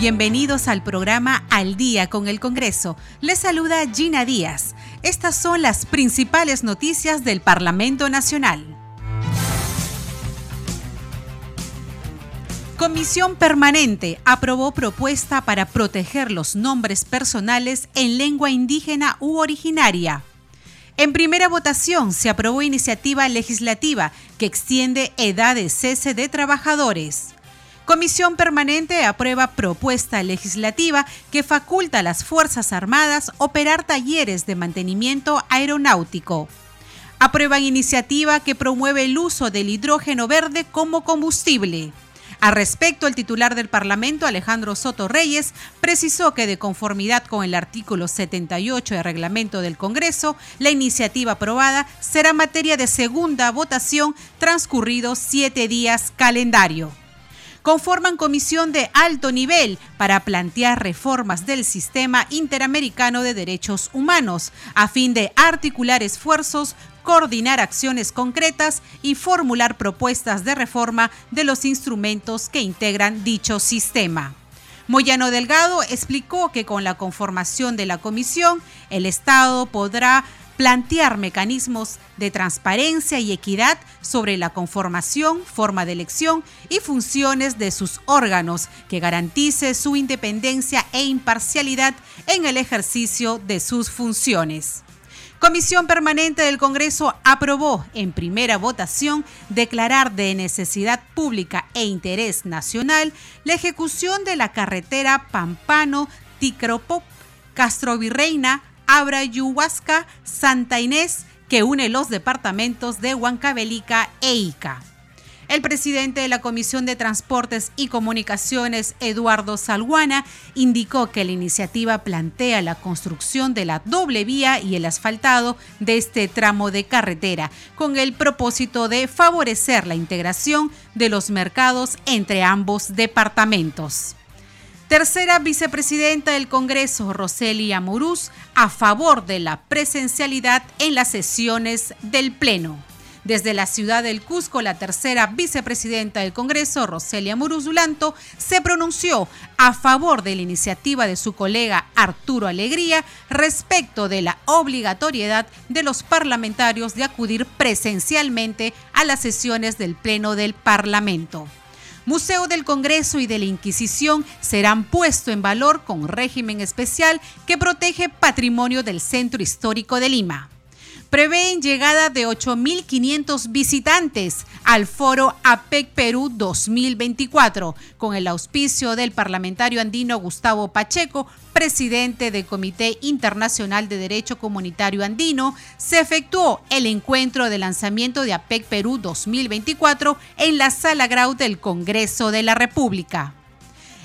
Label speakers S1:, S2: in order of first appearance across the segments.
S1: Bienvenidos al programa Al Día con el Congreso. Les saluda Gina Díaz. Estas son las principales noticias del Parlamento Nacional. Comisión Permanente aprobó propuesta para proteger los nombres personales en lengua indígena u originaria. En primera votación se aprobó iniciativa legislativa que extiende edad de cese de trabajadores. Comisión Permanente aprueba propuesta legislativa que faculta a las Fuerzas Armadas operar talleres de mantenimiento aeronáutico. Aprueban iniciativa que promueve el uso del hidrógeno verde como combustible. Al respecto, el titular del Parlamento, Alejandro Soto Reyes, precisó que de conformidad con el artículo 78 del reglamento del Congreso, la iniciativa aprobada será materia de segunda votación transcurridos siete días calendario conforman comisión de alto nivel para plantear reformas del sistema interamericano de derechos humanos, a fin de articular esfuerzos coordinar acciones concretas y formular propuestas de reforma de los instrumentos que integran dicho sistema. Moyano Delgado explicó que con la conformación de la comisión, el Estado podrá plantear mecanismos de transparencia y equidad sobre la conformación, forma de elección y funciones de sus órganos, que garantice su independencia e imparcialidad en el ejercicio de sus funciones. Comisión Permanente del Congreso aprobó en primera votación declarar de necesidad pública e interés nacional la ejecución de la carretera Pampano-Ticropop, Castrovirreina, Abra-Yuhuasca, Santa Inés, que une los departamentos de Huancavelica e Ica. El presidente de la Comisión de Transportes y Comunicaciones, Eduardo Salguana, indicó que la iniciativa plantea la construcción de la doble vía y el asfaltado de este tramo de carretera, con el propósito de favorecer la integración de los mercados entre ambos departamentos. Tercera vicepresidenta del Congreso, Roselia Muruz, a favor de la presencialidad en las sesiones del Pleno. Desde la ciudad del Cusco, la tercera vicepresidenta del Congreso, Roselia Muruzulanto, se pronunció a favor de la iniciativa de su colega Arturo Alegría respecto de la obligatoriedad de los parlamentarios de acudir presencialmente a las sesiones del Pleno del Parlamento. Museo del Congreso y de la Inquisición serán puestos en valor con régimen especial que protege patrimonio del Centro Histórico de Lima prevén llegada de 8.500 visitantes al foro APEC Perú 2024, con el auspicio del parlamentario andino Gustavo Pacheco, presidente del Comité Internacional de Derecho Comunitario Andino, se efectuó el encuentro de lanzamiento de APEC Perú 2024 en la Sala Grau del Congreso de la República.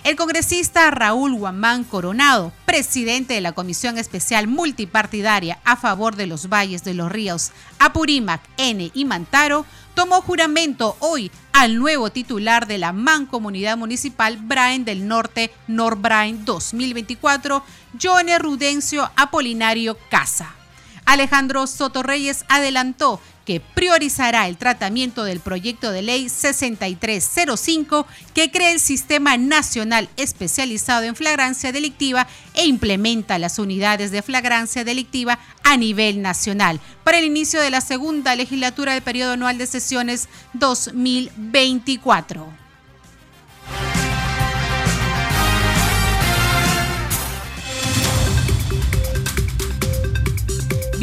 S1: El congresista Raúl Guamán Coronado, presidente de la Comisión Especial Multipartidaria a favor de los valles de los ríos Apurímac, N y Mantaro, tomó juramento hoy al nuevo titular de la Mancomunidad Municipal Brain del Norte, Norbrain 2024, Johnny Rudencio Apolinario Casa. Alejandro Soto Reyes adelantó que priorizará el tratamiento del proyecto de ley 6305 que crea el Sistema Nacional Especializado en Flagrancia Delictiva e implementa las unidades de flagrancia delictiva a nivel nacional para el inicio de la segunda legislatura del periodo anual de sesiones 2024.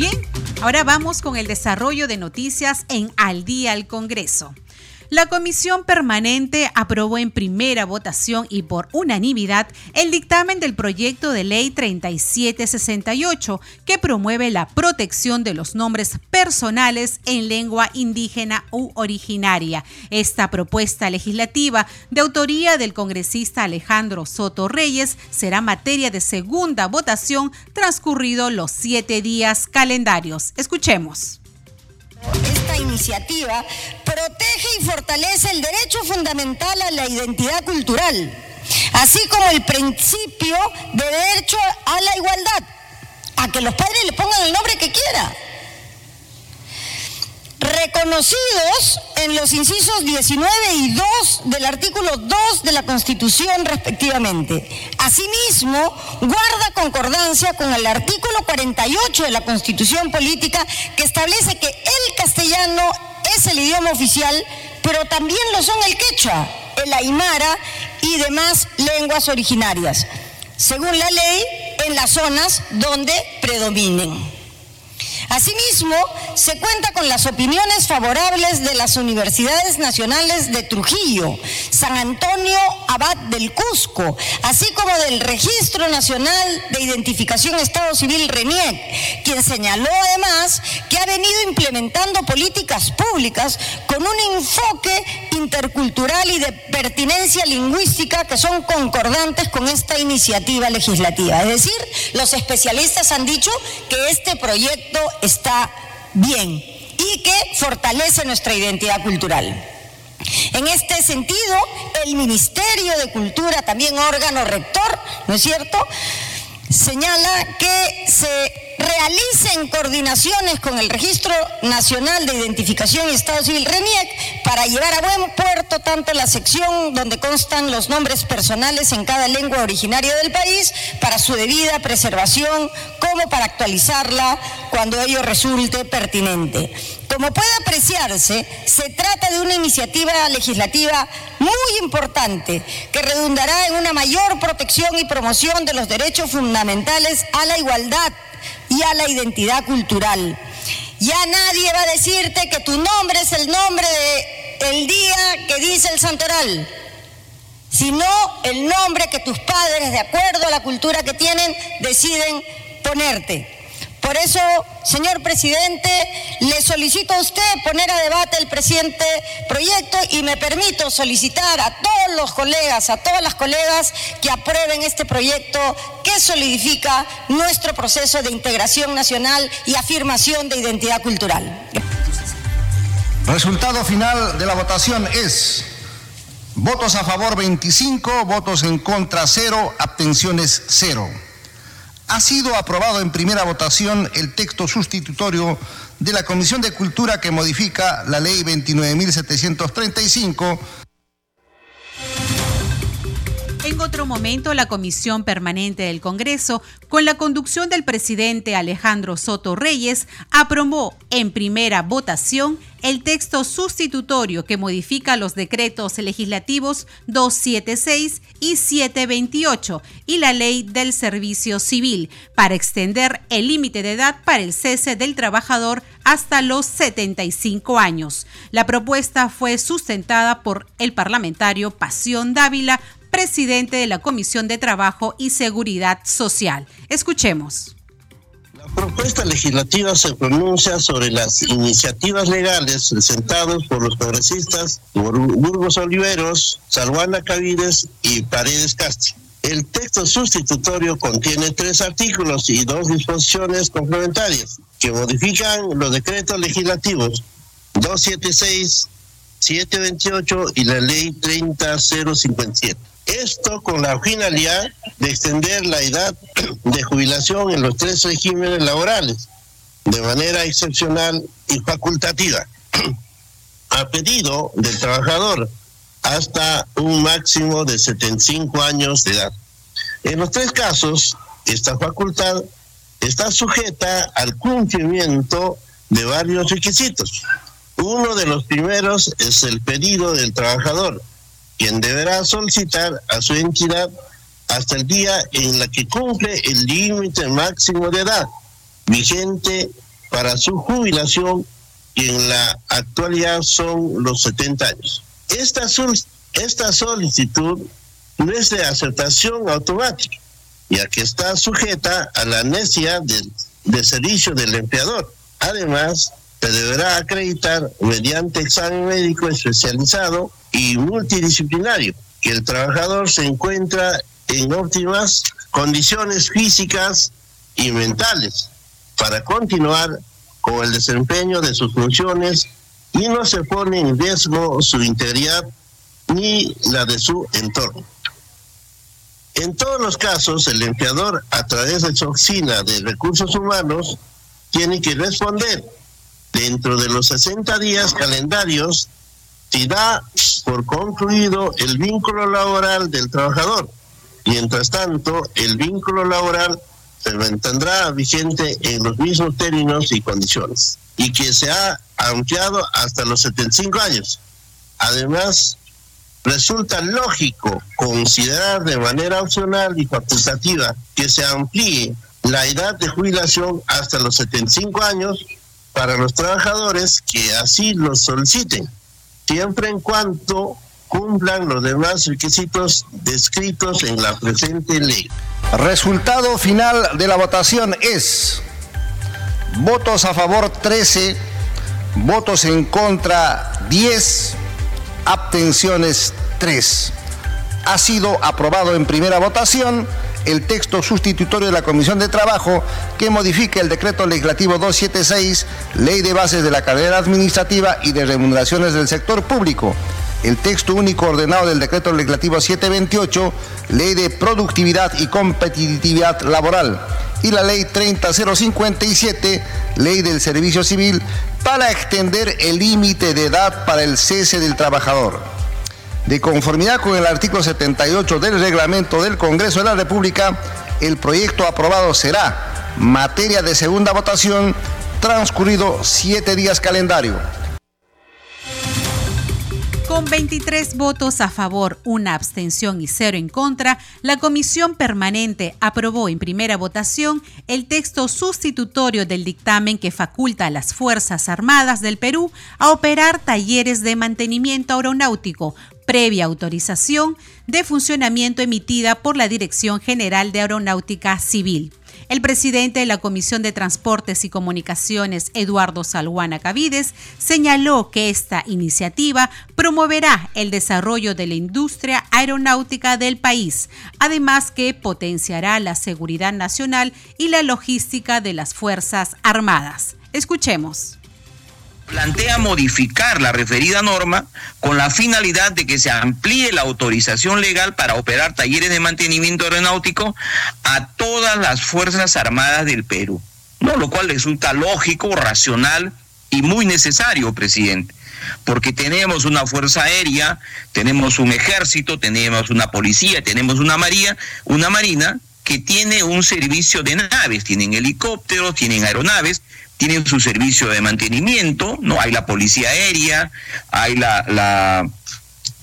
S1: Bien, ahora vamos con el desarrollo de noticias en Al día al Congreso. La Comisión Permanente aprobó en primera votación y por unanimidad el dictamen del proyecto de ley 3768 que promueve la protección de los nombres personales en lengua indígena u originaria. Esta propuesta legislativa de autoría del congresista Alejandro Soto Reyes será materia de segunda votación transcurrido los siete días calendarios. Escuchemos.
S2: Esta iniciativa protege y fortalece el derecho fundamental a la identidad cultural, así como el principio de derecho a la igualdad, a que los padres le pongan el nombre que quieran reconocidos en los incisos 19 y 2 del artículo 2 de la Constitución respectivamente. Asimismo, guarda concordancia con el artículo 48 de la Constitución Política que establece que el castellano es el idioma oficial, pero también lo son el quechua, el aymara y demás lenguas originarias, según la ley en las zonas donde predominen. Asimismo, se cuenta con las opiniones favorables de las universidades nacionales de Trujillo, San Antonio Abad del Cusco, así como del Registro Nacional de Identificación Estado Civil RENIEC, quien señaló además que ha venido implementando políticas públicas con un enfoque intercultural y de pertinencia lingüística que son concordantes con esta iniciativa legislativa. Es decir, los especialistas han dicho que este proyecto está bien y que fortalece nuestra identidad cultural. En este sentido, el Ministerio de Cultura, también órgano rector, ¿no es cierto?, señala que se realicen coordinaciones con el Registro Nacional de Identificación y Estado Civil RENIEC para llevar a buen puerto tanto la sección donde constan los nombres personales en cada lengua originaria del país para su debida preservación como para actualizarla cuando ello resulte pertinente. Como puede apreciarse, se trata de una iniciativa legislativa muy importante que redundará en una mayor protección y promoción de los derechos fundamentales a la igualdad y a la identidad cultural. Ya nadie va a decirte que tu nombre es el nombre de el día que dice el santoral, sino el nombre que tus padres, de acuerdo a la cultura que tienen, deciden ponerte. Por eso, señor presidente, le solicito a usted poner a debate el presente proyecto y me permito solicitar a todos los colegas, a todas las colegas que aprueben este proyecto que solidifica nuestro proceso de integración nacional y afirmación de identidad cultural.
S3: Resultado final de la votación es votos a favor 25, votos en contra 0, abstenciones 0 ha sido aprobado en primera votación el texto sustitutorio de la Comisión de Cultura que modifica la Ley 29.735
S1: en otro momento, la Comisión Permanente del Congreso, con la conducción del presidente Alejandro Soto Reyes, aprobó en primera votación el texto sustitutorio que modifica los decretos legislativos 276 y 728 y la ley del servicio civil para extender el límite de edad para el cese del trabajador hasta los 75 años. La propuesta fue sustentada por el parlamentario Pasión Dávila presidente de la Comisión de Trabajo y Seguridad Social. Escuchemos.
S4: La propuesta legislativa se pronuncia sobre las iniciativas legales presentadas por los congresistas Burgos Oliveros, Salvana Cavides y Paredes Castro. El texto sustitutorio contiene tres artículos y dos disposiciones complementarias que modifican los decretos legislativos 276, 728 y la ley 30057. Esto con la finalidad de extender la edad de jubilación en los tres regímenes laborales de manera excepcional y facultativa, a pedido del trabajador, hasta un máximo de 75 años de edad. En los tres casos, esta facultad está sujeta al cumplimiento de varios requisitos. Uno de los primeros es el pedido del trabajador, quien deberá solicitar a su entidad hasta el día en la que cumple el límite máximo de edad vigente para su jubilación y en la actualidad son los 70 años. Esta, esta solicitud no es de aceptación automática, ya que está sujeta a la necesidad de, servicio del empleador. Además, se deberá acreditar mediante examen médico especializado y multidisciplinario que el trabajador se encuentra en óptimas condiciones físicas y mentales para continuar con el desempeño de sus funciones y no se pone en riesgo su integridad ni la de su entorno. En todos los casos, el empleador, a través de su oficina de recursos humanos, tiene que responder dentro de los 60 días calendarios si da por concluido el vínculo laboral del trabajador. Mientras tanto, el vínculo laboral se mantendrá vigente en los mismos términos y condiciones y que se ha ampliado hasta los 75 años. Además, resulta lógico considerar de manera opcional y facultativa que se amplíe la edad de jubilación hasta los 75 años para los trabajadores que así lo soliciten, siempre en cuanto cumplan los demás requisitos descritos en la presente ley.
S3: Resultado final de la votación es votos a favor 13, votos en contra 10, abstenciones 3. Ha sido aprobado en primera votación el texto sustitutorio de la Comisión de Trabajo que modifica el decreto legislativo 276, Ley de Bases de la Carrera Administrativa y de Remuneraciones del Sector Público, el texto único ordenado del decreto legislativo 728, Ley de Productividad y Competitividad Laboral, y la Ley 30057, Ley del Servicio Civil, para extender el límite de edad para el cese del trabajador. De conformidad con el artículo 78 del reglamento del Congreso de la República, el proyecto aprobado será materia de segunda votación transcurrido siete días calendario.
S1: Con 23 votos a favor, una abstención y cero en contra, la Comisión Permanente aprobó en primera votación el texto sustitutorio del dictamen que faculta a las Fuerzas Armadas del Perú a operar talleres de mantenimiento aeronáutico previa autorización de funcionamiento emitida por la Dirección General de Aeronáutica Civil. El presidente de la Comisión de Transportes y Comunicaciones, Eduardo Salguana Cavides, señaló que esta iniciativa promoverá el desarrollo de la industria aeronáutica del país, además que potenciará la seguridad nacional y la logística de las Fuerzas Armadas. Escuchemos
S5: plantea modificar la referida norma con la finalidad de que se amplíe la autorización legal para operar talleres de mantenimiento aeronáutico a todas las Fuerzas Armadas del Perú, ¿no? lo cual resulta lógico, racional y muy necesario, presidente porque tenemos una fuerza aérea, tenemos un ejército, tenemos una policía, tenemos una marina, una marina que tiene un servicio de naves, tienen helicópteros, tienen aeronaves, tienen su servicio de mantenimiento, ¿no? Hay la policía aérea, hay la,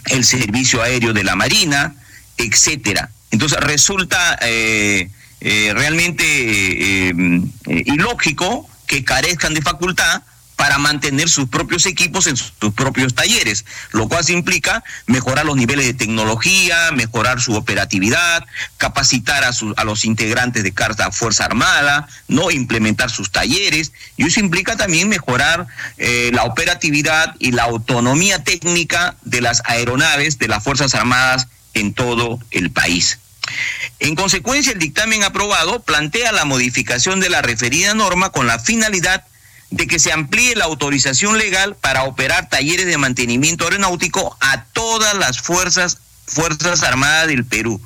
S5: el servicio aéreo de la Marina, etcétera. Entonces resulta eh, eh, realmente eh, ilógico que carezcan de facultad para mantener sus propios equipos en sus propios talleres, lo cual implica mejorar los niveles de tecnología, mejorar su operatividad, capacitar a, a los integrantes de cada Fuerza Armada, no implementar sus talleres, y eso implica también mejorar eh, la operatividad y la autonomía técnica de las aeronaves de las Fuerzas Armadas en todo el país. En consecuencia, el dictamen aprobado plantea la modificación de la referida norma con la finalidad de que se amplíe la autorización legal para operar talleres de mantenimiento aeronáutico a todas las fuerzas, fuerzas armadas del Perú.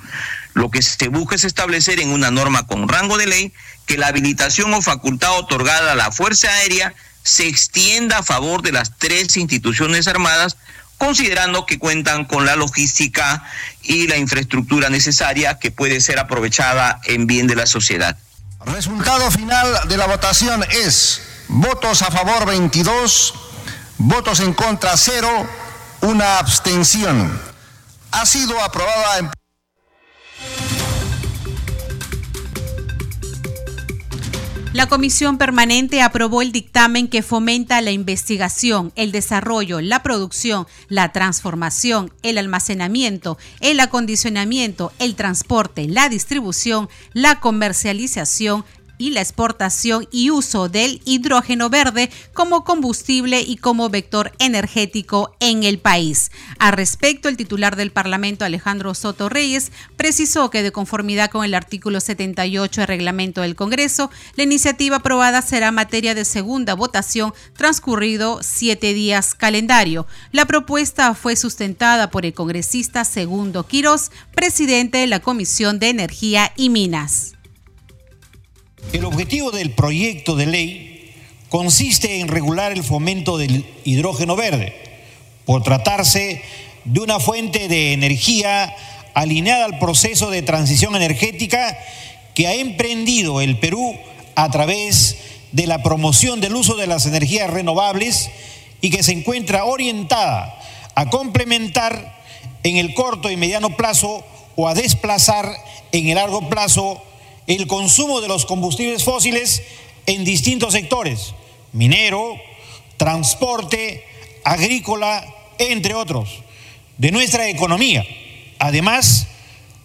S5: Lo que se busca es establecer en una norma con rango de ley que la habilitación o facultad otorgada a la Fuerza Aérea se extienda a favor de las tres instituciones armadas, considerando que cuentan con la logística y la infraestructura necesaria que puede ser aprovechada en bien de la sociedad.
S3: Resultado final de la votación es Votos a favor 22, votos en contra 0, una abstención. Ha sido aprobada en...
S1: La Comisión Permanente aprobó el dictamen que fomenta la investigación, el desarrollo, la producción, la transformación, el almacenamiento, el acondicionamiento, el transporte, la distribución, la comercialización, y la exportación y uso del hidrógeno verde como combustible y como vector energético en el país. A respecto, el titular del Parlamento, Alejandro Soto Reyes, precisó que de conformidad con el artículo 78 del reglamento del Congreso, la iniciativa aprobada será materia de segunda votación transcurrido siete días calendario. La propuesta fue sustentada por el congresista Segundo Quirós, presidente de la Comisión de Energía y Minas.
S6: El objetivo del proyecto de ley consiste en regular el fomento del hidrógeno verde, por tratarse de una fuente de energía alineada al proceso de transición energética que ha emprendido el Perú a través de la promoción del uso de las energías renovables y que se encuentra orientada a complementar en el corto y mediano plazo o a desplazar en el largo plazo el consumo de los combustibles fósiles en distintos sectores, minero, transporte, agrícola, entre otros, de nuestra economía, además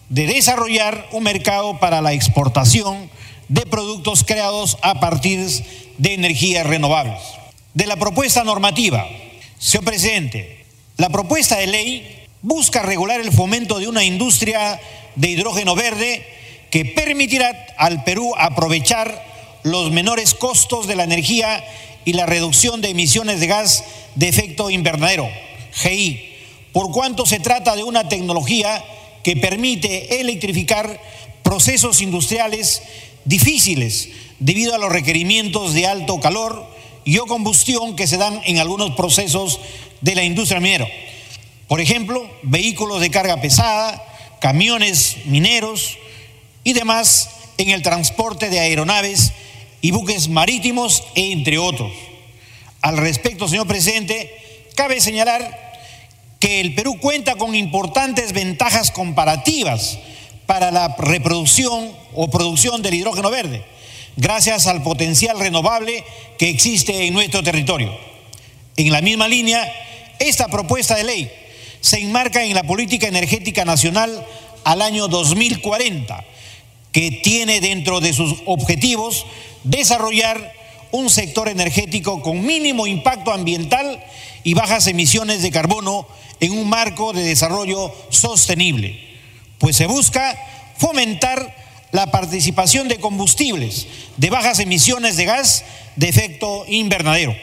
S6: de desarrollar un mercado para la exportación de productos creados a partir de energías renovables. De la propuesta normativa, señor presidente, la propuesta de ley busca regular el fomento de una industria de hidrógeno verde que permitirá al Perú aprovechar los menores costos de la energía y la reducción de emisiones de gas de efecto invernadero, GI, por cuanto se trata de una tecnología que permite electrificar procesos industriales difíciles debido a los requerimientos de alto calor y o combustión que se dan en algunos procesos de la industria minera. Por ejemplo, vehículos de carga pesada, camiones mineros, y demás en el transporte de aeronaves y buques marítimos, entre otros. Al respecto, señor presidente, cabe señalar que el Perú cuenta con importantes ventajas comparativas para la reproducción o producción del hidrógeno verde, gracias al potencial renovable que existe en nuestro territorio. En la misma línea, esta propuesta de ley se enmarca en la política energética nacional al año 2040 que tiene dentro de sus objetivos desarrollar un sector energético con mínimo impacto ambiental y bajas emisiones de carbono en un marco de desarrollo sostenible, pues se busca fomentar la participación de combustibles de bajas emisiones de gas de efecto invernadero.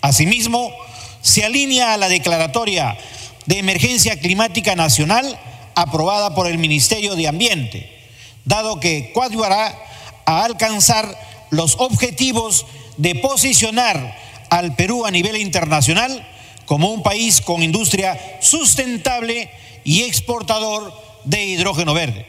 S6: Asimismo, se alinea a la declaratoria de emergencia climática nacional aprobada por el Ministerio de Ambiente dado que coadyuvará a alcanzar los objetivos de posicionar al Perú a nivel internacional como un país con industria sustentable y exportador de hidrógeno verde.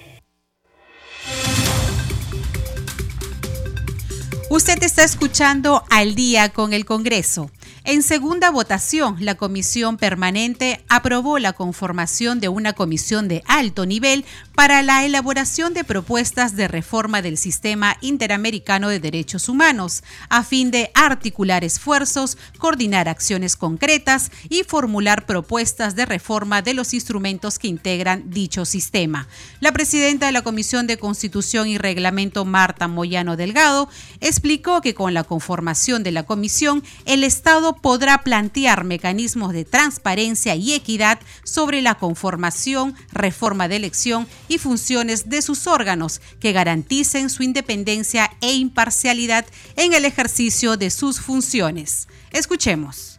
S1: Usted está escuchando al día con el Congreso. En segunda votación, la Comisión Permanente aprobó la conformación de una comisión de alto nivel para la elaboración de propuestas de reforma del sistema interamericano de derechos humanos, a fin de articular esfuerzos, coordinar acciones concretas y formular propuestas de reforma de los instrumentos que integran dicho sistema. La presidenta de la Comisión de Constitución y Reglamento, Marta Moyano Delgado, explicó que con la conformación de la comisión, el Estado podrá plantear mecanismos de transparencia y equidad sobre la conformación, reforma de elección y funciones de sus órganos que garanticen su independencia e imparcialidad en el ejercicio de sus funciones. Escuchemos.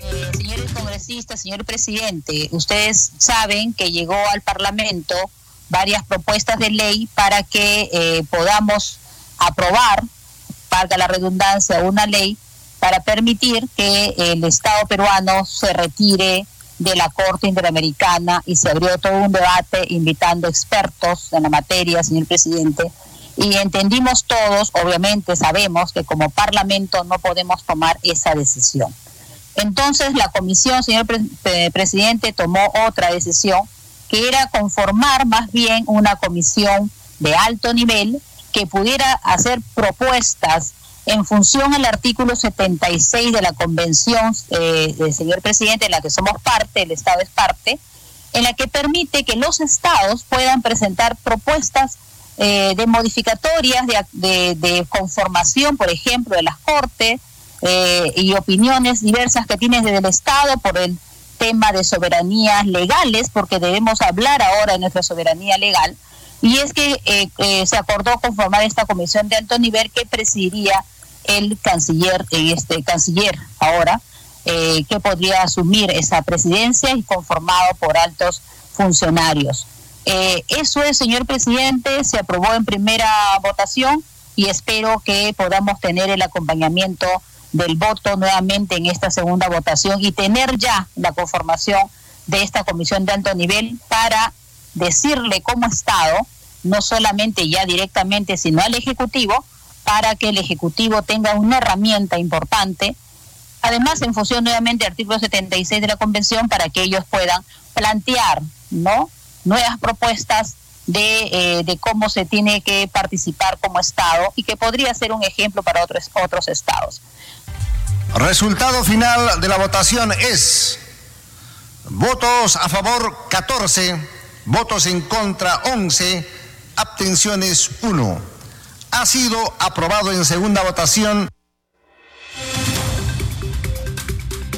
S7: Eh, señores congresistas, señor presidente, ustedes saben que llegó al Parlamento varias propuestas de ley para que eh, podamos aprobar, para la redundancia, una ley para permitir que el Estado peruano se retire de la Corte Interamericana y se abrió todo un debate invitando expertos en la materia, señor presidente. Y entendimos todos, obviamente sabemos que como Parlamento no podemos tomar esa decisión. Entonces la comisión, señor presidente, tomó otra decisión que era conformar más bien una comisión de alto nivel que pudiera hacer propuestas en función al artículo 76 de la Convención eh, señor presidente, en la que somos parte, el Estado es parte, en la que permite que los estados puedan presentar propuestas eh, de modificatorias, de, conformación, por ejemplo, de las Cortes eh, y opiniones diversas que tienen desde el Estado por el tema de soberanías legales, porque debemos hablar ahora de nuestra soberanía legal, y es que eh, se acordó conformar esta comisión de alto nivel que presidiría el canciller, este canciller ahora, eh, que podría asumir esa presidencia y conformado por altos funcionarios. Eh, eso es, señor presidente, se aprobó en primera votación y espero que podamos tener el acompañamiento del voto nuevamente en esta segunda votación y tener ya la conformación de esta comisión de alto nivel para decirle como Estado, no solamente ya directamente, sino al Ejecutivo, para que el Ejecutivo tenga una herramienta importante Además, en función nuevamente del artículo 76 de la Convención, para que ellos puedan plantear ¿no? nuevas propuestas de, eh, de, cómo se tiene que participar como Estado y que podría ser un ejemplo para otros, otros Estados.
S3: Resultado final de la votación es votos a favor 14, votos en contra 11, abstenciones 1. Ha sido aprobado en segunda votación.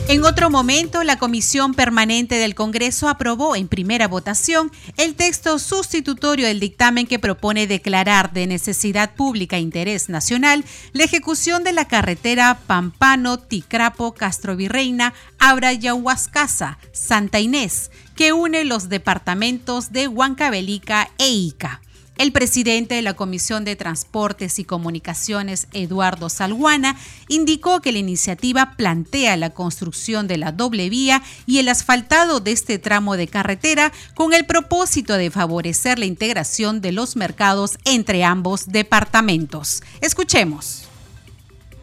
S1: En otro momento, la Comisión Permanente del Congreso aprobó en primera votación el texto sustitutorio del dictamen que propone declarar de necesidad pública e interés nacional la ejecución de la carretera Pampano, Ticrapo, Castrovirreina, Abra Yahuascasa, Santa Inés, que une los departamentos de Huancavelica e Ica. El presidente de la Comisión de Transportes y Comunicaciones, Eduardo Salguana, indicó que la iniciativa plantea la construcción de la doble vía y el asfaltado de este tramo de carretera con el propósito de favorecer la integración de los mercados entre ambos departamentos. Escuchemos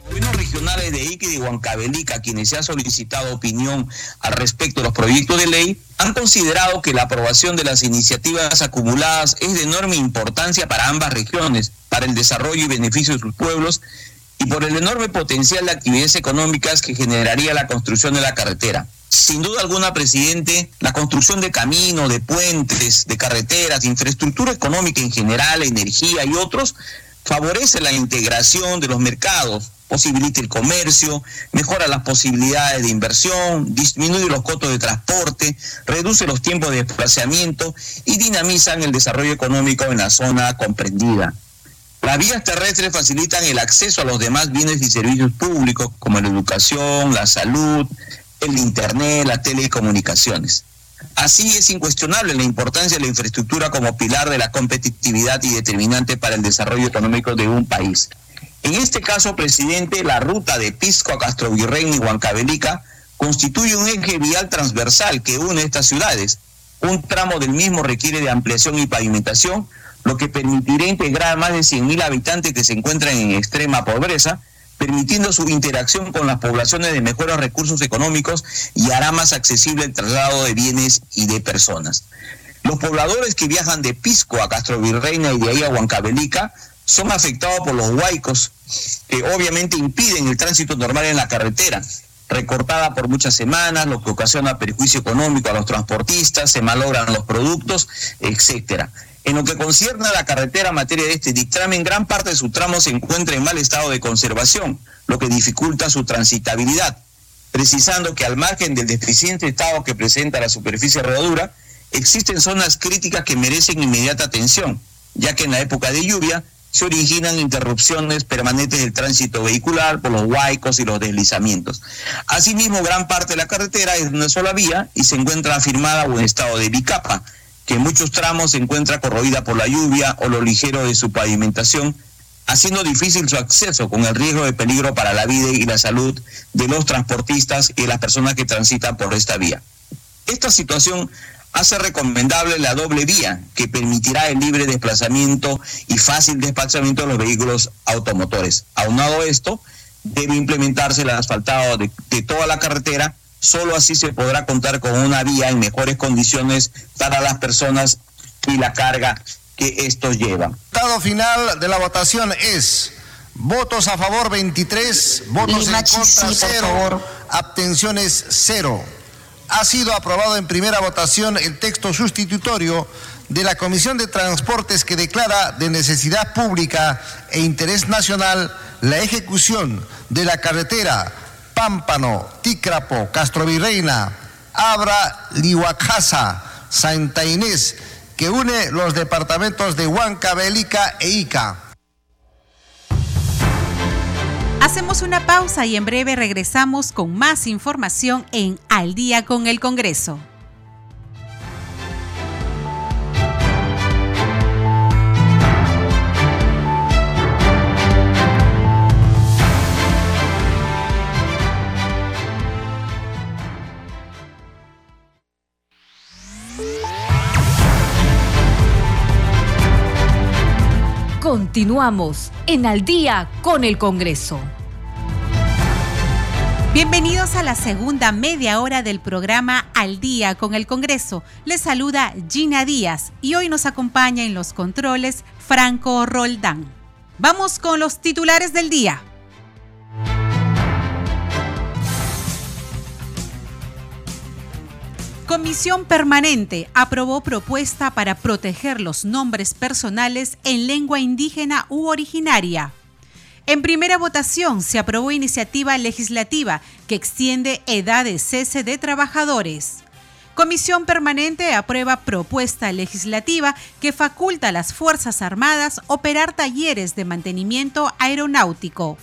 S5: gobiernos regionales de Ique y de quienes se ha solicitado opinión al respecto de los proyectos de ley, han considerado que la aprobación de las iniciativas acumuladas es de enorme importancia para ambas regiones, para el desarrollo y beneficio de sus pueblos y por el enorme potencial de actividades económicas que generaría la construcción de la carretera. Sin duda alguna, presidente, la construcción de caminos, de puentes, de carreteras, de infraestructura económica en general, energía y otros, favorece la integración de los mercados, posibilita el comercio, mejora las posibilidades de inversión, disminuye los costos de transporte, reduce los tiempos de desplazamiento y dinamizan el desarrollo económico en la zona comprendida. Las vías terrestres facilitan el acceso a los demás bienes y servicios públicos como la educación, la salud, el Internet, las telecomunicaciones. Así es incuestionable la importancia de la infraestructura como pilar de la competitividad y determinante para el desarrollo económico de un país. En este caso, presidente, la ruta de Pisco a Castro Virrein y Huancavelica constituye un eje vial transversal que une estas ciudades. Un tramo del mismo requiere de ampliación y pavimentación, lo que permitirá integrar a más de 100.000 habitantes que se encuentran en extrema pobreza, permitiendo su interacción con las poblaciones de mejores recursos económicos y hará más accesible el traslado de bienes y de personas. Los pobladores que viajan de Pisco a Castro Virreina y de ahí a Huancavelica son afectados por los huaicos que obviamente impiden el tránsito normal en la carretera, recortada por muchas semanas, lo que ocasiona perjuicio económico a los transportistas, se malogran los productos, etcétera. En lo que concierne a la carretera en materia de este dictamen, gran parte de su tramo se encuentra en mal estado de conservación, lo que dificulta su transitabilidad, precisando que al margen del deficiente estado que presenta la superficie rodadura, existen zonas críticas que merecen inmediata atención, ya que en la época de lluvia se originan interrupciones permanentes del tránsito vehicular por los huaicos y los deslizamientos. Asimismo, gran parte de la carretera es una sola vía y se encuentra afirmada o en estado de bicapa, que en muchos tramos se encuentra corroída por la lluvia o lo ligero de su pavimentación, haciendo difícil su acceso con el riesgo de peligro para la vida y la salud de los transportistas y de las personas que transitan por esta vía. Esta situación hace recomendable la doble vía que permitirá el libre desplazamiento y fácil despachamiento de los vehículos automotores. Aunado a esto, debe implementarse el asfaltado de, toda la carretera, solo así se podrá contar con una vía en mejores condiciones para las personas y la carga que esto lleva. El
S3: resultado final de la votación es votos a favor 23, votos en contra 0, abstenciones 0. Ha sido aprobado en primera votación el texto sustitutorio de la Comisión de Transportes que declara de necesidad pública e interés nacional la ejecución de la carretera Pámpano, Tícrapo, Castrovirreina, Abra, Lihuacasa, Santa Inés, que une los departamentos de Huanca, Bélica e Ica.
S1: Hacemos una pausa y en breve regresamos con más información en Al día con el Congreso.
S8: Continuamos en Al día con el Congreso.
S1: Bienvenidos a la segunda media hora del programa Al día con el Congreso. Les saluda Gina Díaz y hoy nos acompaña en los controles Franco Roldán. Vamos con los titulares del día. Comisión Permanente aprobó propuesta para proteger los nombres personales en lengua indígena u originaria. En primera votación se aprobó iniciativa legislativa que extiende edad de cese de trabajadores. Comisión Permanente aprueba propuesta legislativa que faculta a las Fuerzas Armadas operar talleres de mantenimiento aeronáutico.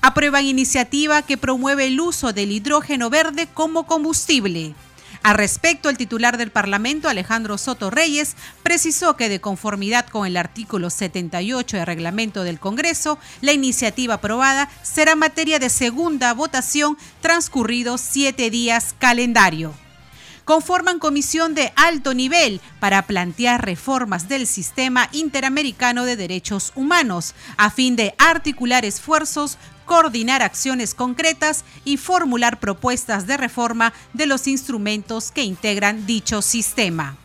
S1: Aprueban iniciativa que promueve el uso del hidrógeno verde como combustible. Al respecto, el titular del Parlamento, Alejandro Soto Reyes, precisó que de conformidad con el artículo 78 del reglamento del Congreso, la iniciativa aprobada será materia de segunda votación transcurridos siete días calendario. Conforman comisión de alto nivel para plantear reformas del sistema interamericano de derechos humanos, a fin de articular esfuerzos coordinar acciones concretas y formular propuestas de reforma de los instrumentos que integran dicho sistema.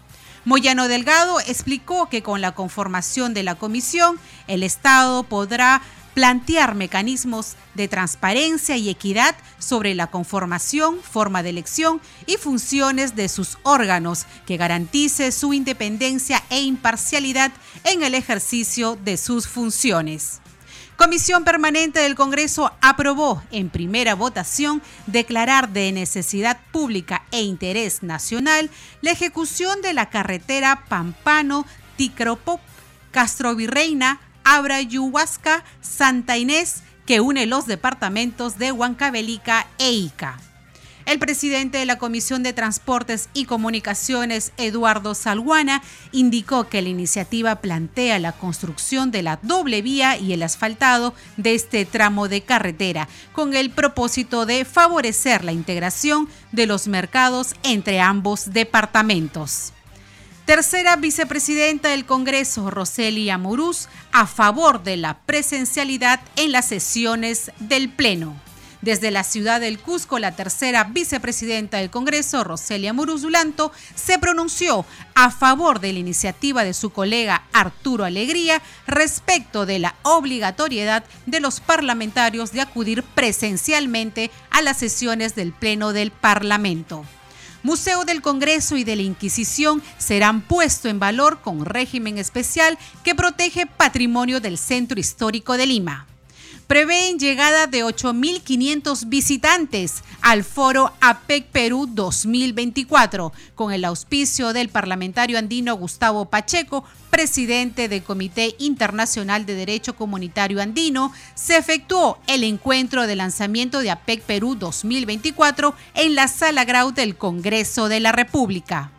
S1: Moyano Delgado explicó que con la conformación de la comisión, el Estado podrá plantear mecanismos de transparencia y equidad sobre la conformación, forma de elección y funciones de sus órganos, que garantice su independencia e imparcialidad en el ejercicio de sus funciones. Comisión Permanente del Congreso aprobó en primera votación declarar de necesidad pública e interés nacional la ejecución de la carretera Pampano, Ticropop, Castrovirreina, Abrayuhuasca, Santa Inés, que une los departamentos de Huancavelica e Ica. El presidente de la Comisión de Transportes y Comunicaciones, Eduardo Salguana, indicó que la iniciativa plantea la construcción de la doble vía y el asfaltado de este tramo de carretera, con el propósito de favorecer la integración de los mercados entre ambos departamentos. Tercera vicepresidenta del Congreso, Roseli Amurús, a favor de la presencialidad en las sesiones del Pleno. Desde la ciudad del Cusco, la tercera vicepresidenta del Congreso, Roselia Muruzulanto, se pronunció a favor de la iniciativa de su colega Arturo Alegría respecto de la obligatoriedad de los parlamentarios de acudir presencialmente a las sesiones del Pleno del Parlamento. Museo del Congreso y de la Inquisición serán puestos en valor con régimen especial que protege patrimonio del Centro Histórico de Lima prevén llegada de 8.500 visitantes al foro APEC Perú 2024, con el auspicio del parlamentario andino Gustavo Pacheco, presidente del Comité Internacional de Derecho Comunitario Andino, se efectuó el encuentro de lanzamiento de APEC Perú 2024 en la Sala Grau del Congreso de la República.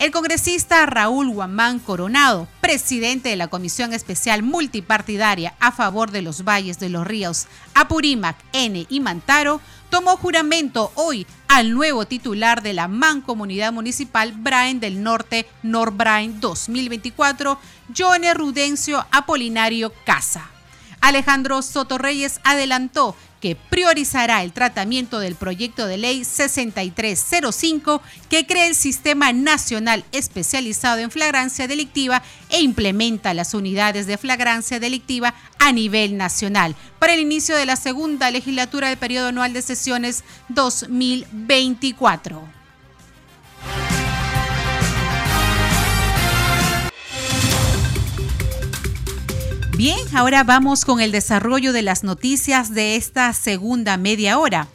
S1: El congresista Raúl Guamán Coronado, presidente de la Comisión Especial Multipartidaria a favor de los valles de los ríos Apurímac, N y Mantaro, tomó juramento hoy al nuevo titular de la Mancomunidad Municipal Brain del Norte, Norbrain 2024, Johnny Rudencio Apolinario Casa. Alejandro Soto Reyes adelantó que priorizará el tratamiento del proyecto de ley 6305 que crea el Sistema Nacional Especializado en Flagrancia Delictiva e implementa las unidades de flagrancia delictiva a nivel nacional para el inicio de la segunda legislatura del periodo anual de sesiones 2024. Bien, ahora vamos con el desarrollo de las noticias de esta segunda media hora.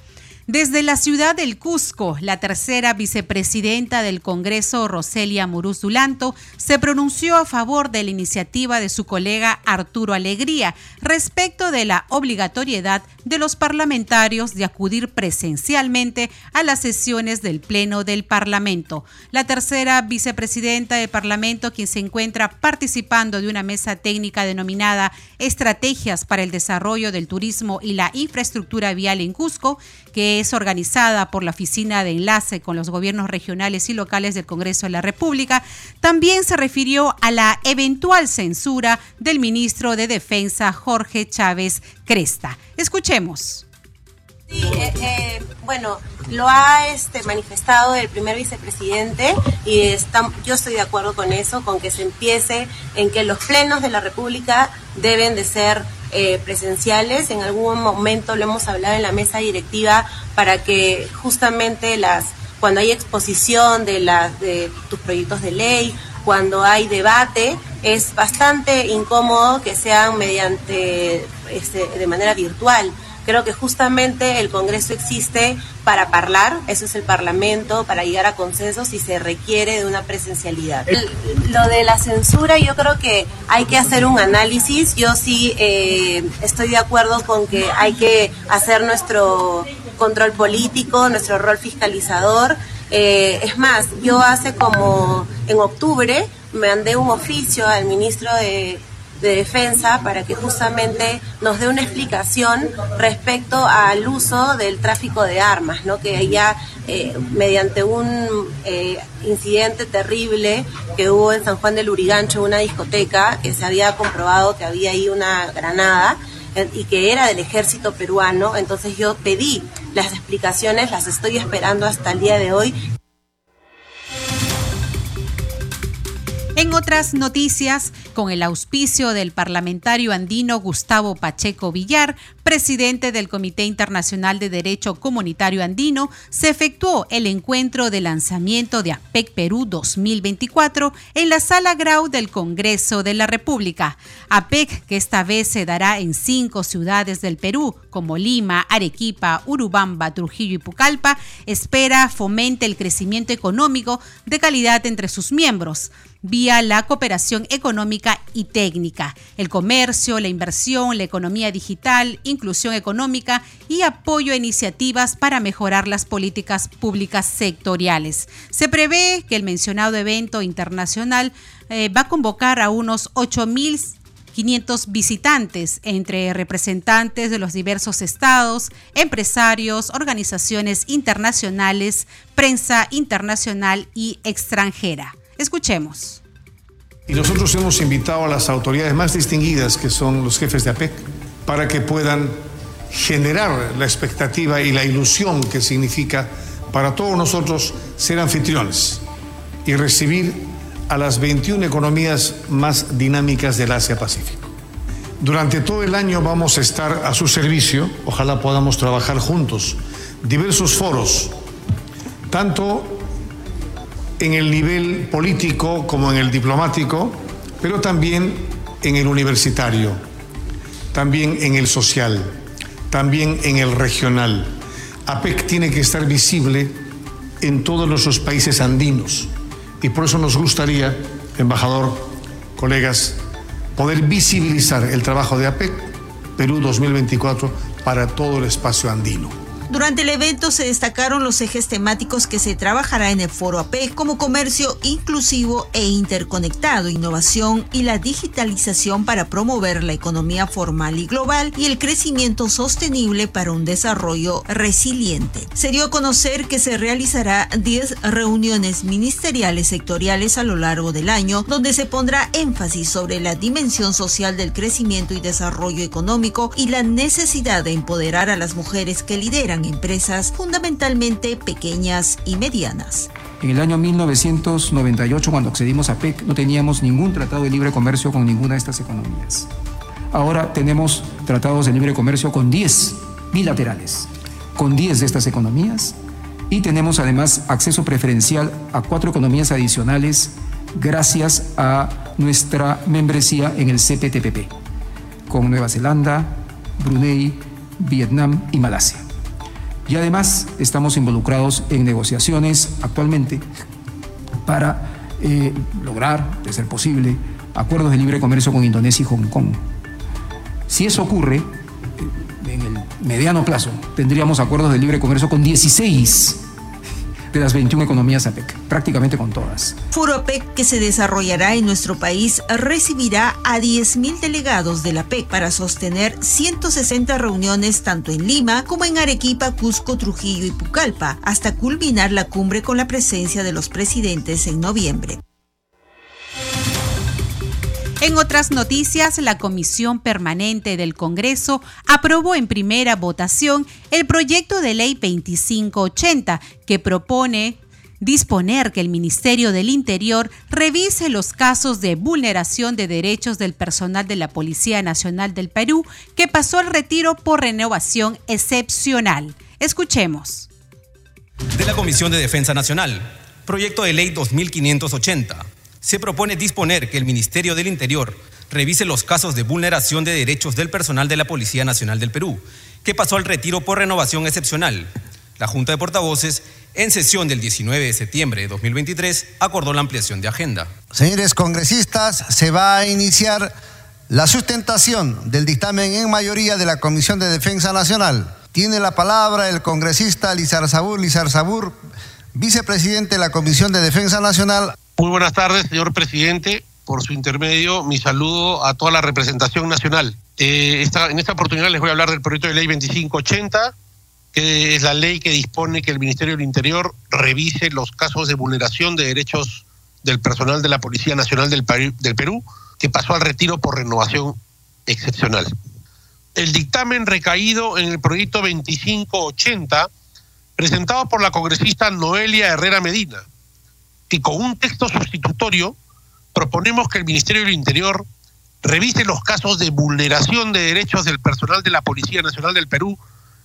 S1: Desde la ciudad del Cusco, la tercera vicepresidenta del Congreso, Roselia Muruz Dulanto, se pronunció a favor de la iniciativa de su colega Arturo Alegría respecto de la obligatoriedad de los parlamentarios de acudir presencialmente a las sesiones del Pleno del Parlamento. La tercera vicepresidenta del Parlamento, quien se encuentra participando de una mesa técnica denominada Estrategias para el Desarrollo del Turismo y la Infraestructura Vial en Cusco, que es organizada por la Oficina de Enlace con los Gobiernos Regionales y Locales del Congreso de la República, también se refirió a la eventual censura del ministro de Defensa Jorge Chávez Cresta. Escuchemos.
S9: Sí, eh, eh, bueno, lo ha este, manifestado el primer vicepresidente y está, yo estoy de acuerdo con eso, con que se empiece en que los plenos de la República deben de ser eh, presenciales. En algún momento lo hemos hablado en la mesa directiva para que justamente las cuando hay exposición de las de tus proyectos de ley, cuando hay debate, es bastante incómodo que sean mediante este, de manera virtual. Creo que justamente el Congreso existe para hablar, eso es el Parlamento, para llegar a consensos y se requiere de una presencialidad. Lo de la censura, yo creo que hay que hacer un análisis. Yo sí eh, estoy de acuerdo con que hay que hacer nuestro control político, nuestro rol fiscalizador. Eh, es más, yo hace como en octubre mandé un oficio al ministro de de Defensa para que justamente nos dé una explicación respecto al uso del tráfico de armas, ¿no? que ya eh, mediante un eh, incidente terrible que hubo en San Juan del Urigancho, una discoteca, que se había comprobado que había ahí una granada eh, y que era del ejército peruano, entonces yo pedí las explicaciones, las estoy esperando hasta el día de hoy
S1: En otras noticias, con el auspicio del parlamentario andino Gustavo Pacheco Villar, presidente del Comité Internacional de Derecho Comunitario Andino, se efectuó el encuentro de lanzamiento de APEC Perú 2024 en la Sala Grau del Congreso de la República. APEC, que esta vez se dará en cinco ciudades del Perú, como Lima, Arequipa, Urubamba, Trujillo y Pucallpa, espera fomente el crecimiento económico de calidad entre sus miembros vía la cooperación económica y técnica, el comercio, la inversión, la economía digital, inclusión económica y apoyo a iniciativas para mejorar las políticas públicas sectoriales. Se prevé que el mencionado evento internacional eh, va a convocar a unos 8.500 visitantes entre representantes de los diversos estados, empresarios, organizaciones internacionales, prensa internacional y extranjera. Escuchemos.
S10: Y nosotros hemos invitado a las autoridades más distinguidas, que son los jefes de APEC, para que puedan generar la expectativa y la ilusión que significa para todos nosotros ser anfitriones y recibir a las 21 economías más dinámicas del Asia-Pacífico. Durante todo el año vamos a estar a su servicio, ojalá podamos trabajar juntos, diversos foros, tanto en el nivel político como en el diplomático, pero también en el universitario, también en el social, también en el regional. APEC tiene que estar visible en todos nuestros países andinos y por eso nos gustaría, embajador, colegas, poder visibilizar el trabajo de APEC Perú 2024 para todo el espacio andino.
S1: Durante el evento se destacaron los ejes temáticos que se trabajará en el foro AP como comercio inclusivo e interconectado, innovación y la digitalización para promover la economía formal y global y el crecimiento sostenible para un desarrollo resiliente. Se dio a conocer que se realizará 10 reuniones ministeriales sectoriales a lo largo del año donde se pondrá énfasis sobre la dimensión social del crecimiento y desarrollo económico y la necesidad de empoderar a las mujeres que lideran empresas fundamentalmente pequeñas y medianas.
S11: En el año 1998, cuando accedimos a PEC, no teníamos ningún tratado de libre comercio con ninguna de estas economías. Ahora tenemos tratados de libre comercio con 10 bilaterales, con 10 de estas economías, y tenemos además acceso preferencial a cuatro economías adicionales gracias a nuestra membresía en el CPTPP, con Nueva Zelanda, Brunei, Vietnam y Malasia. Y además estamos involucrados en negociaciones actualmente para eh, lograr, de ser posible, acuerdos de libre comercio con Indonesia y Hong Kong. Si eso ocurre, eh, en el mediano plazo, tendríamos acuerdos de libre comercio con 16 de las 21 economías APEC, prácticamente con todas.
S1: Foro APEC que se desarrollará en nuestro país recibirá a 10.000 delegados de la APEC para sostener 160 reuniones tanto en Lima como en Arequipa, Cusco, Trujillo y Pucallpa, hasta culminar la cumbre con la presencia de los presidentes en noviembre. En otras noticias, la Comisión Permanente del Congreso aprobó en primera votación el proyecto de ley 2580 que propone disponer que el Ministerio del Interior revise los casos de vulneración de derechos del personal de la Policía Nacional del Perú que pasó al retiro por renovación excepcional. Escuchemos.
S12: De la Comisión de Defensa Nacional, proyecto de ley 2580 se propone disponer que el Ministerio del Interior revise los casos de vulneración de derechos del personal de la Policía Nacional del Perú, que pasó al retiro por renovación excepcional. La Junta de Portavoces, en sesión del 19 de septiembre de 2023, acordó la ampliación de agenda.
S3: Señores congresistas, se va a iniciar la sustentación del dictamen en mayoría de la Comisión de Defensa Nacional. Tiene la palabra el congresista Lizar Sabur, vicepresidente de la Comisión de Defensa Nacional.
S13: Muy buenas tardes, señor presidente. Por su intermedio, mi saludo a toda la representación nacional. Eh, en esta oportunidad les voy a hablar del proyecto de ley 2580, que es la ley que dispone que el Ministerio del Interior revise los casos de vulneración de derechos del personal de la Policía Nacional del, del Perú, que pasó al retiro por renovación excepcional. El dictamen recaído en el proyecto 2580, presentado por la congresista Noelia Herrera Medina, que con un texto sustitutorio proponemos que el Ministerio del Interior revise los casos de vulneración de derechos del personal de la Policía Nacional del Perú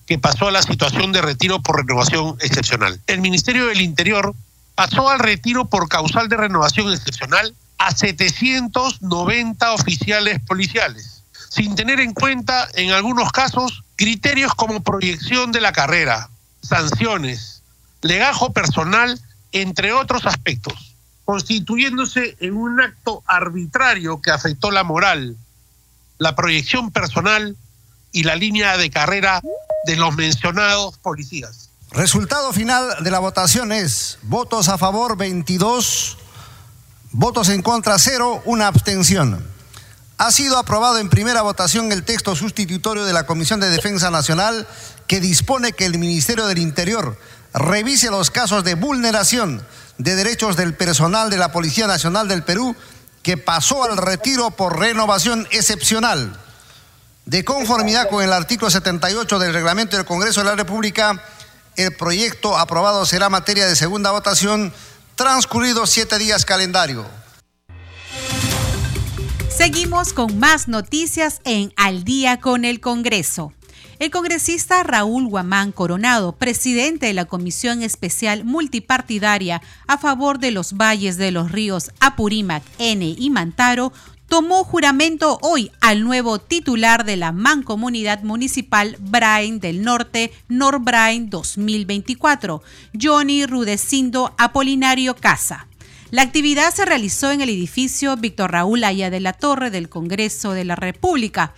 S13: que pasó a la situación de retiro por renovación excepcional. El Ministerio del Interior pasó al retiro por causal de renovación excepcional a 790 oficiales policiales, sin tener en cuenta, en algunos casos, criterios como proyección de la carrera, sanciones, legajo personal entre otros aspectos, constituyéndose en un acto arbitrario que afectó la moral, la proyección personal y la línea de carrera de los mencionados policías.
S3: Resultado final de la votación es votos a favor 22, votos en contra 0, una abstención. Ha sido aprobado en primera votación el texto sustitutorio de la Comisión de Defensa Nacional que dispone que el Ministerio del Interior revise los casos de vulneración de derechos del personal de la Policía Nacional del Perú que pasó al retiro por renovación excepcional. De conformidad con el artículo 78 del reglamento del Congreso de la República, el proyecto aprobado será materia de segunda votación transcurridos siete días calendario.
S1: Seguimos con más noticias en Al día con el Congreso. El congresista Raúl Guamán Coronado, presidente de la Comisión Especial Multipartidaria a favor de los valles de los ríos Apurímac, N y Mantaro, tomó juramento hoy al nuevo titular de la Mancomunidad Municipal Brain del Norte, Norbrain 2024, Johnny Rudecindo Apolinario Casa. La actividad se realizó en el edificio Víctor Raúl Aya de la Torre del Congreso de la República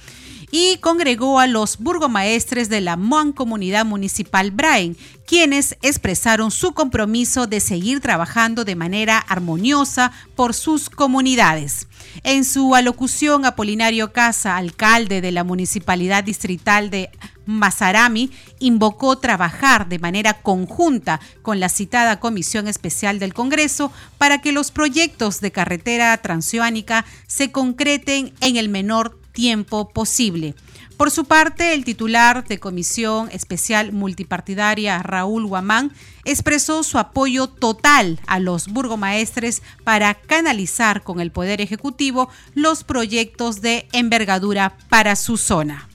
S1: y congregó a los burgomaestres de la Comunidad Municipal Brain, quienes expresaron su compromiso de seguir trabajando de manera armoniosa por sus comunidades. En su alocución, Apolinario Casa, alcalde de la Municipalidad Distrital de Mazarami, invocó trabajar de manera conjunta con la citada Comisión Especial del Congreso para que los proyectos de carretera transoceánica se concreten en el menor tiempo posible. Por su parte, el titular de Comisión Especial Multipartidaria, Raúl Guamán, expresó su apoyo total a los burgomaestres para canalizar con el Poder Ejecutivo los proyectos de envergadura para su zona.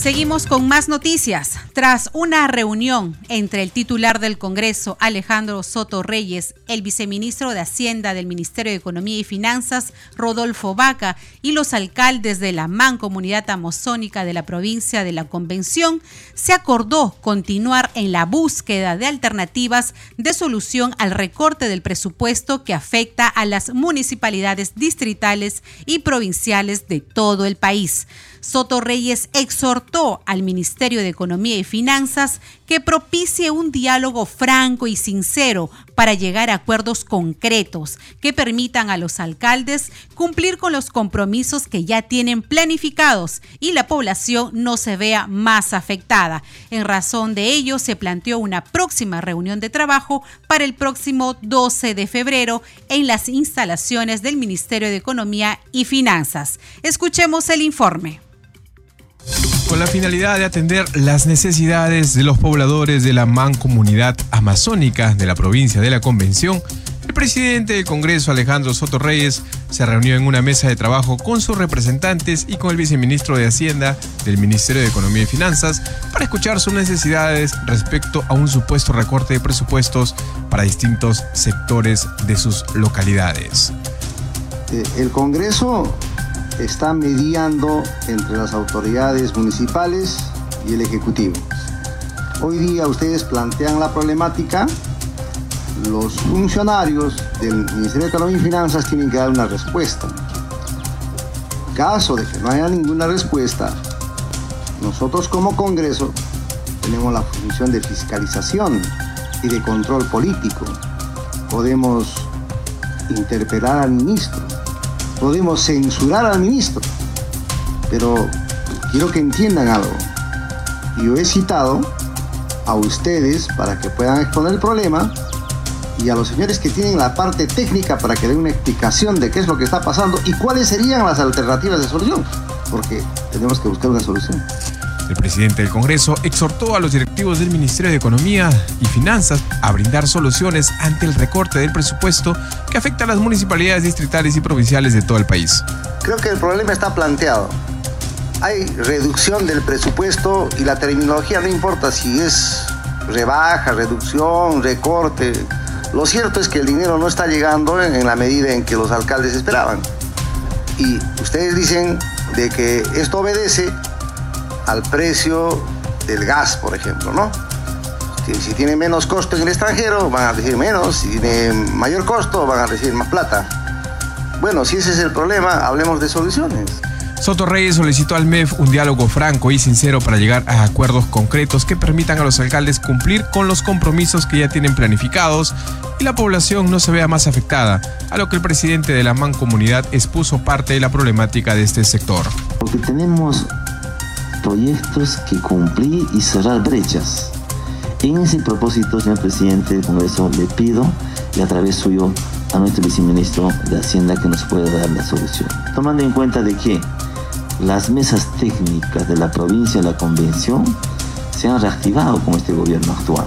S1: Seguimos con más noticias. Tras una reunión entre el titular del Congreso, Alejandro Soto Reyes, el viceministro de Hacienda del Ministerio de Economía y Finanzas, Rodolfo Vaca, y los alcaldes de la Mancomunidad Amazónica de la provincia de la Convención, se acordó continuar en la búsqueda de alternativas de solución al recorte del presupuesto que afecta a las municipalidades distritales y provinciales de todo el país. Soto Reyes exhortó al Ministerio de Economía y Finanzas que propicie un diálogo franco y sincero para llegar a acuerdos concretos que permitan a los alcaldes cumplir con los compromisos que ya tienen planificados y la población no se vea más afectada. En razón de ello, se planteó una próxima reunión de trabajo para el próximo 12 de febrero en las instalaciones del Ministerio de Economía y Finanzas. Escuchemos el informe
S14: con la finalidad de atender las necesidades de los pobladores de la mancomunidad amazónica de la provincia de la Convención, el presidente del Congreso, Alejandro Soto Reyes, se reunió en una mesa de trabajo con sus representantes y con el viceministro de Hacienda del Ministerio de Economía y Finanzas para escuchar sus necesidades respecto a un supuesto recorte de presupuestos para distintos sectores de sus localidades.
S3: Eh, el Congreso está mediando entre las autoridades municipales y el Ejecutivo. Hoy día ustedes plantean la problemática, los funcionarios del Ministerio de Economía y Finanzas tienen que dar una respuesta. Caso de que no haya ninguna respuesta, nosotros como Congreso tenemos la función de fiscalización y de control político. Podemos interpelar al ministro, podemos censurar al ministro, pero quiero que entiendan algo. Yo he citado a ustedes para que puedan exponer el problema y a los señores que tienen la parte técnica para que den una explicación de qué es lo que está pasando y cuáles serían las alternativas de solución, porque tenemos que buscar una solución.
S14: El presidente del Congreso exhortó a los directivos del Ministerio de Economía y Finanzas a brindar soluciones ante el recorte del presupuesto que afecta a las municipalidades distritales y provinciales de todo el país.
S3: Creo que el problema está planteado. Hay reducción del presupuesto y la terminología no importa si es rebaja, reducción, recorte. Lo cierto es que el dinero no está llegando en, la medida en que los alcaldes esperaban. Y ustedes dicen de que esto obedece al precio del gas, por ejemplo, ¿no? Si, tiene menos costo en el extranjero, van a recibir menos, si tiene mayor costo, van a recibir más plata. Bueno, si ese es el problema, hablemos de soluciones.
S14: Soto Reyes solicitó al MEF un diálogo franco y sincero para llegar a acuerdos concretos que permitan a los alcaldes cumplir con los compromisos que ya tienen planificados y la población no se vea más afectada, a lo que el presidente de la Mancomunidad expuso parte de la problemática de este sector.
S15: Porque tenemos proyectos que cumplir y cerrar brechas. En ese propósito, señor presidente del Congreso, le pido y a través suyo a nuestro viceministro de Hacienda que nos pueda dar la solución. Tomando en cuenta de que las mesas técnicas de la provincia de la Convención se han reactivado con este gobierno actual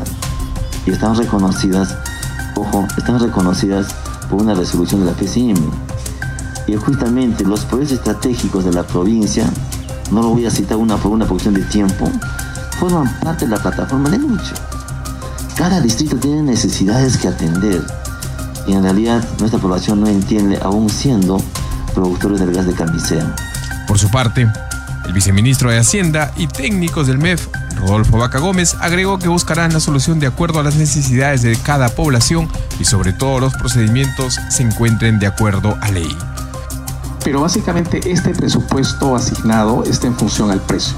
S15: y están reconocidas, ojo, están reconocidas por una resolución de la PCM. Y justamente los proyectos estratégicos de la provincia no lo voy a citar una por una cuestión de tiempo, forman parte de la plataforma de lucha. Cada distrito tiene necesidades que atender y en realidad nuestra población no entiende aún siendo productores del gas de camisea.
S14: Por su parte, el viceministro de Hacienda y técnicos del MEF, Rodolfo Vaca Gómez, agregó que buscarán la solución de acuerdo a las necesidades de cada población y sobre todo los procedimientos se encuentren de acuerdo a ley.
S16: Pero básicamente este presupuesto asignado está en función al precio.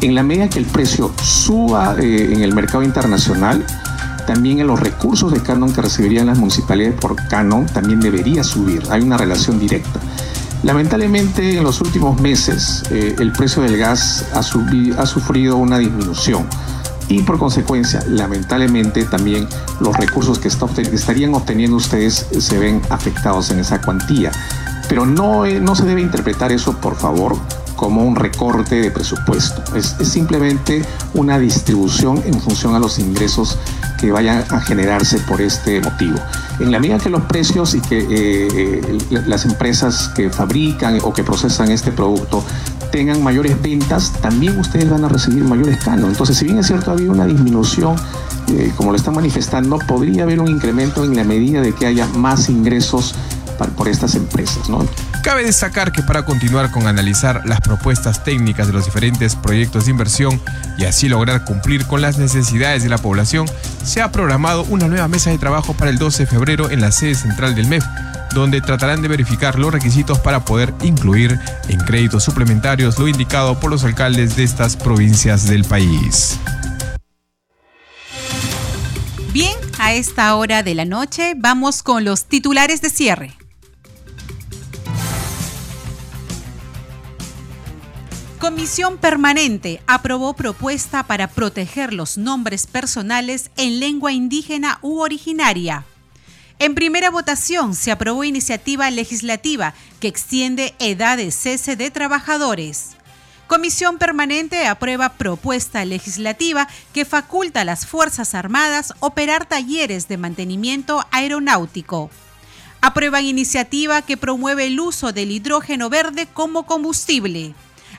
S16: En la medida que el precio suba eh, en el mercado internacional, también en los recursos de canon que recibirían las municipalidades por canon también debería subir. Hay una relación directa. Lamentablemente en los últimos meses eh, el precio del gas ha, ha sufrido una disminución y por consecuencia, lamentablemente también los recursos que estarían obteniendo ustedes se ven afectados en esa cuantía. Pero no, eh, no se debe interpretar eso, por favor, como un recorte de presupuesto. Es, simplemente una distribución en función a los ingresos que vayan a generarse por este motivo. En la medida que los precios y que eh, eh, las empresas que fabrican o que procesan este producto tengan mayores ventas, también ustedes van a recibir mayores canos. Entonces, si bien es cierto, había una disminución, como lo están manifestando, podría haber un incremento en la medida de que haya más ingresos por estas empresas. ¿no?
S14: Cabe destacar que para continuar con analizar las propuestas técnicas de los diferentes proyectos de inversión y así lograr cumplir con las necesidades de la población, se ha programado una nueva mesa de trabajo para el 12 de febrero en la sede central del MEF, donde tratarán de verificar los requisitos para poder incluir en créditos suplementarios lo indicado por los alcaldes de estas provincias del país.
S1: Bien, a esta hora de la noche vamos con los titulares de cierre. Comisión Permanente aprobó propuesta para proteger los nombres personales en lengua indígena u originaria. En primera votación se aprobó iniciativa legislativa que extiende edad de cese de trabajadores. Comisión Permanente aprueba propuesta legislativa que faculta a las Fuerzas Armadas operar talleres de mantenimiento aeronáutico. Aprueban iniciativa que promueve el uso del hidrógeno verde como combustible.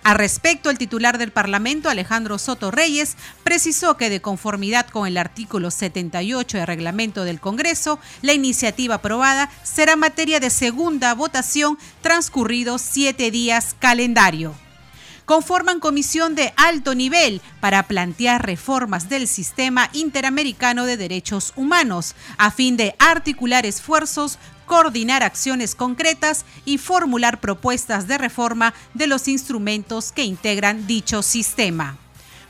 S1: Al respecto, el titular del Parlamento, Alejandro Soto Reyes, precisó que de conformidad con el artículo 78 del reglamento del Congreso, la iniciativa aprobada será materia de segunda votación transcurridos siete días calendario. Conforman comisión de alto nivel para plantear reformas del sistema interamericano de derechos humanos, a fin de articular esfuerzos coordinar acciones concretas y formular propuestas de reforma de los instrumentos que integran dicho sistema.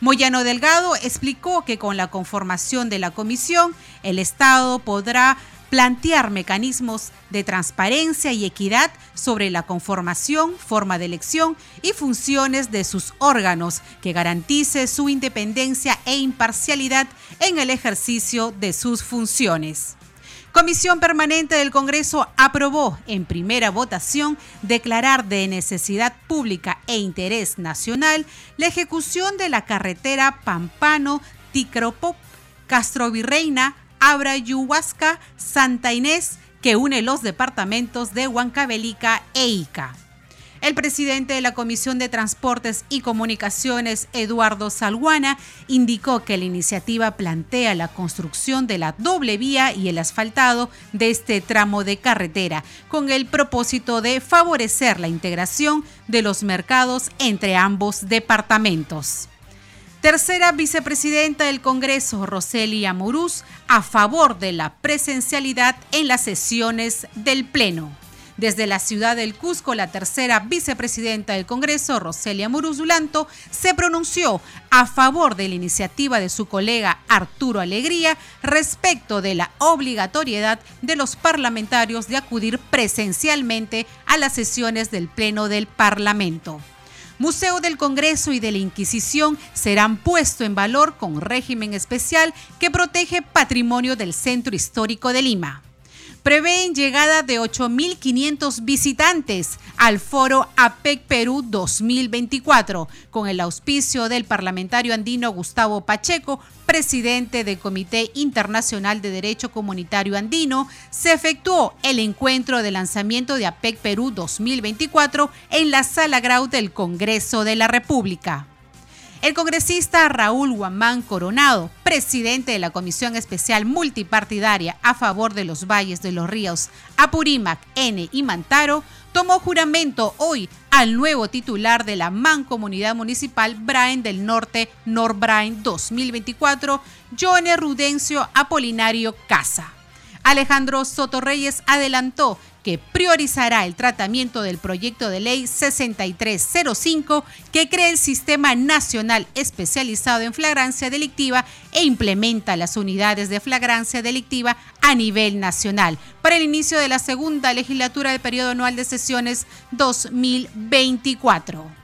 S1: Moyano Delgado explicó que con la conformación de la comisión, el Estado podrá plantear mecanismos de transparencia y equidad sobre la conformación, forma de elección y funciones de sus órganos, que garantice su independencia e imparcialidad en el ejercicio de sus funciones. Comisión Permanente del Congreso aprobó en primera votación declarar de necesidad pública e interés nacional la ejecución de la carretera Pampano, Ticropop, Castrovirreina, Abrayuhuasca, Santa Inés, que une los departamentos de Huancavelica e Ica. El presidente de la Comisión de Transportes y Comunicaciones, Eduardo Salguana, indicó que la iniciativa plantea la construcción de la doble vía y el asfaltado de este tramo de carretera, con el propósito de favorecer la integración de los mercados entre ambos departamentos. Tercera vicepresidenta del Congreso, Roselia Muruz, a favor de la presencialidad en las sesiones del Pleno. Desde la ciudad del Cusco, la tercera vicepresidenta del Congreso, Roselia Muruzulanto, se pronunció a favor de la iniciativa de su colega Arturo Alegría respecto de la obligatoriedad de los parlamentarios de acudir presencialmente a las sesiones del Pleno del Parlamento. Museo del Congreso y de la Inquisición serán puesto en valor con régimen especial que protege patrimonio del Centro Histórico de Lima prevén llegada de 8.500 visitantes al foro APEC Perú 2024, con el auspicio del parlamentario andino Gustavo Pacheco, presidente del Comité Internacional de Derecho Comunitario Andino, se efectuó el encuentro de lanzamiento de APEC Perú 2024 en la Sala Grau del Congreso de la República. El congresista Raúl Guamán Coronado, presidente de la Comisión Especial Multipartidaria a favor de los valles de los ríos Apurímac, N y Mantaro, tomó juramento hoy al nuevo titular de la Mancomunidad Municipal Brain del Norte, Norbrain 2024, Johnny Rudencio Apolinario Casa. Alejandro Soto Reyes adelantó que priorizará el tratamiento del proyecto de ley 6305 que crea el Sistema Nacional Especializado en Flagrancia Delictiva e implementa las unidades de flagrancia delictiva a nivel nacional para el inicio de la segunda legislatura del periodo anual de sesiones 2024.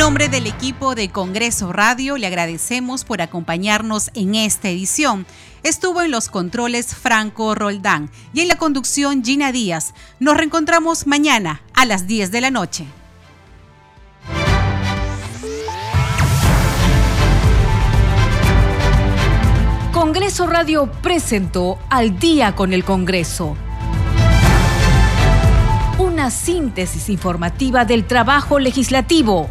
S1: Nombre del equipo de Congreso Radio, le agradecemos por acompañarnos en esta edición. Estuvo en los controles Franco Roldán y en la conducción Gina Díaz. Nos reencontramos mañana a las 10 de la noche.
S8: Congreso Radio presentó Al día con el Congreso. Una síntesis informativa del trabajo legislativo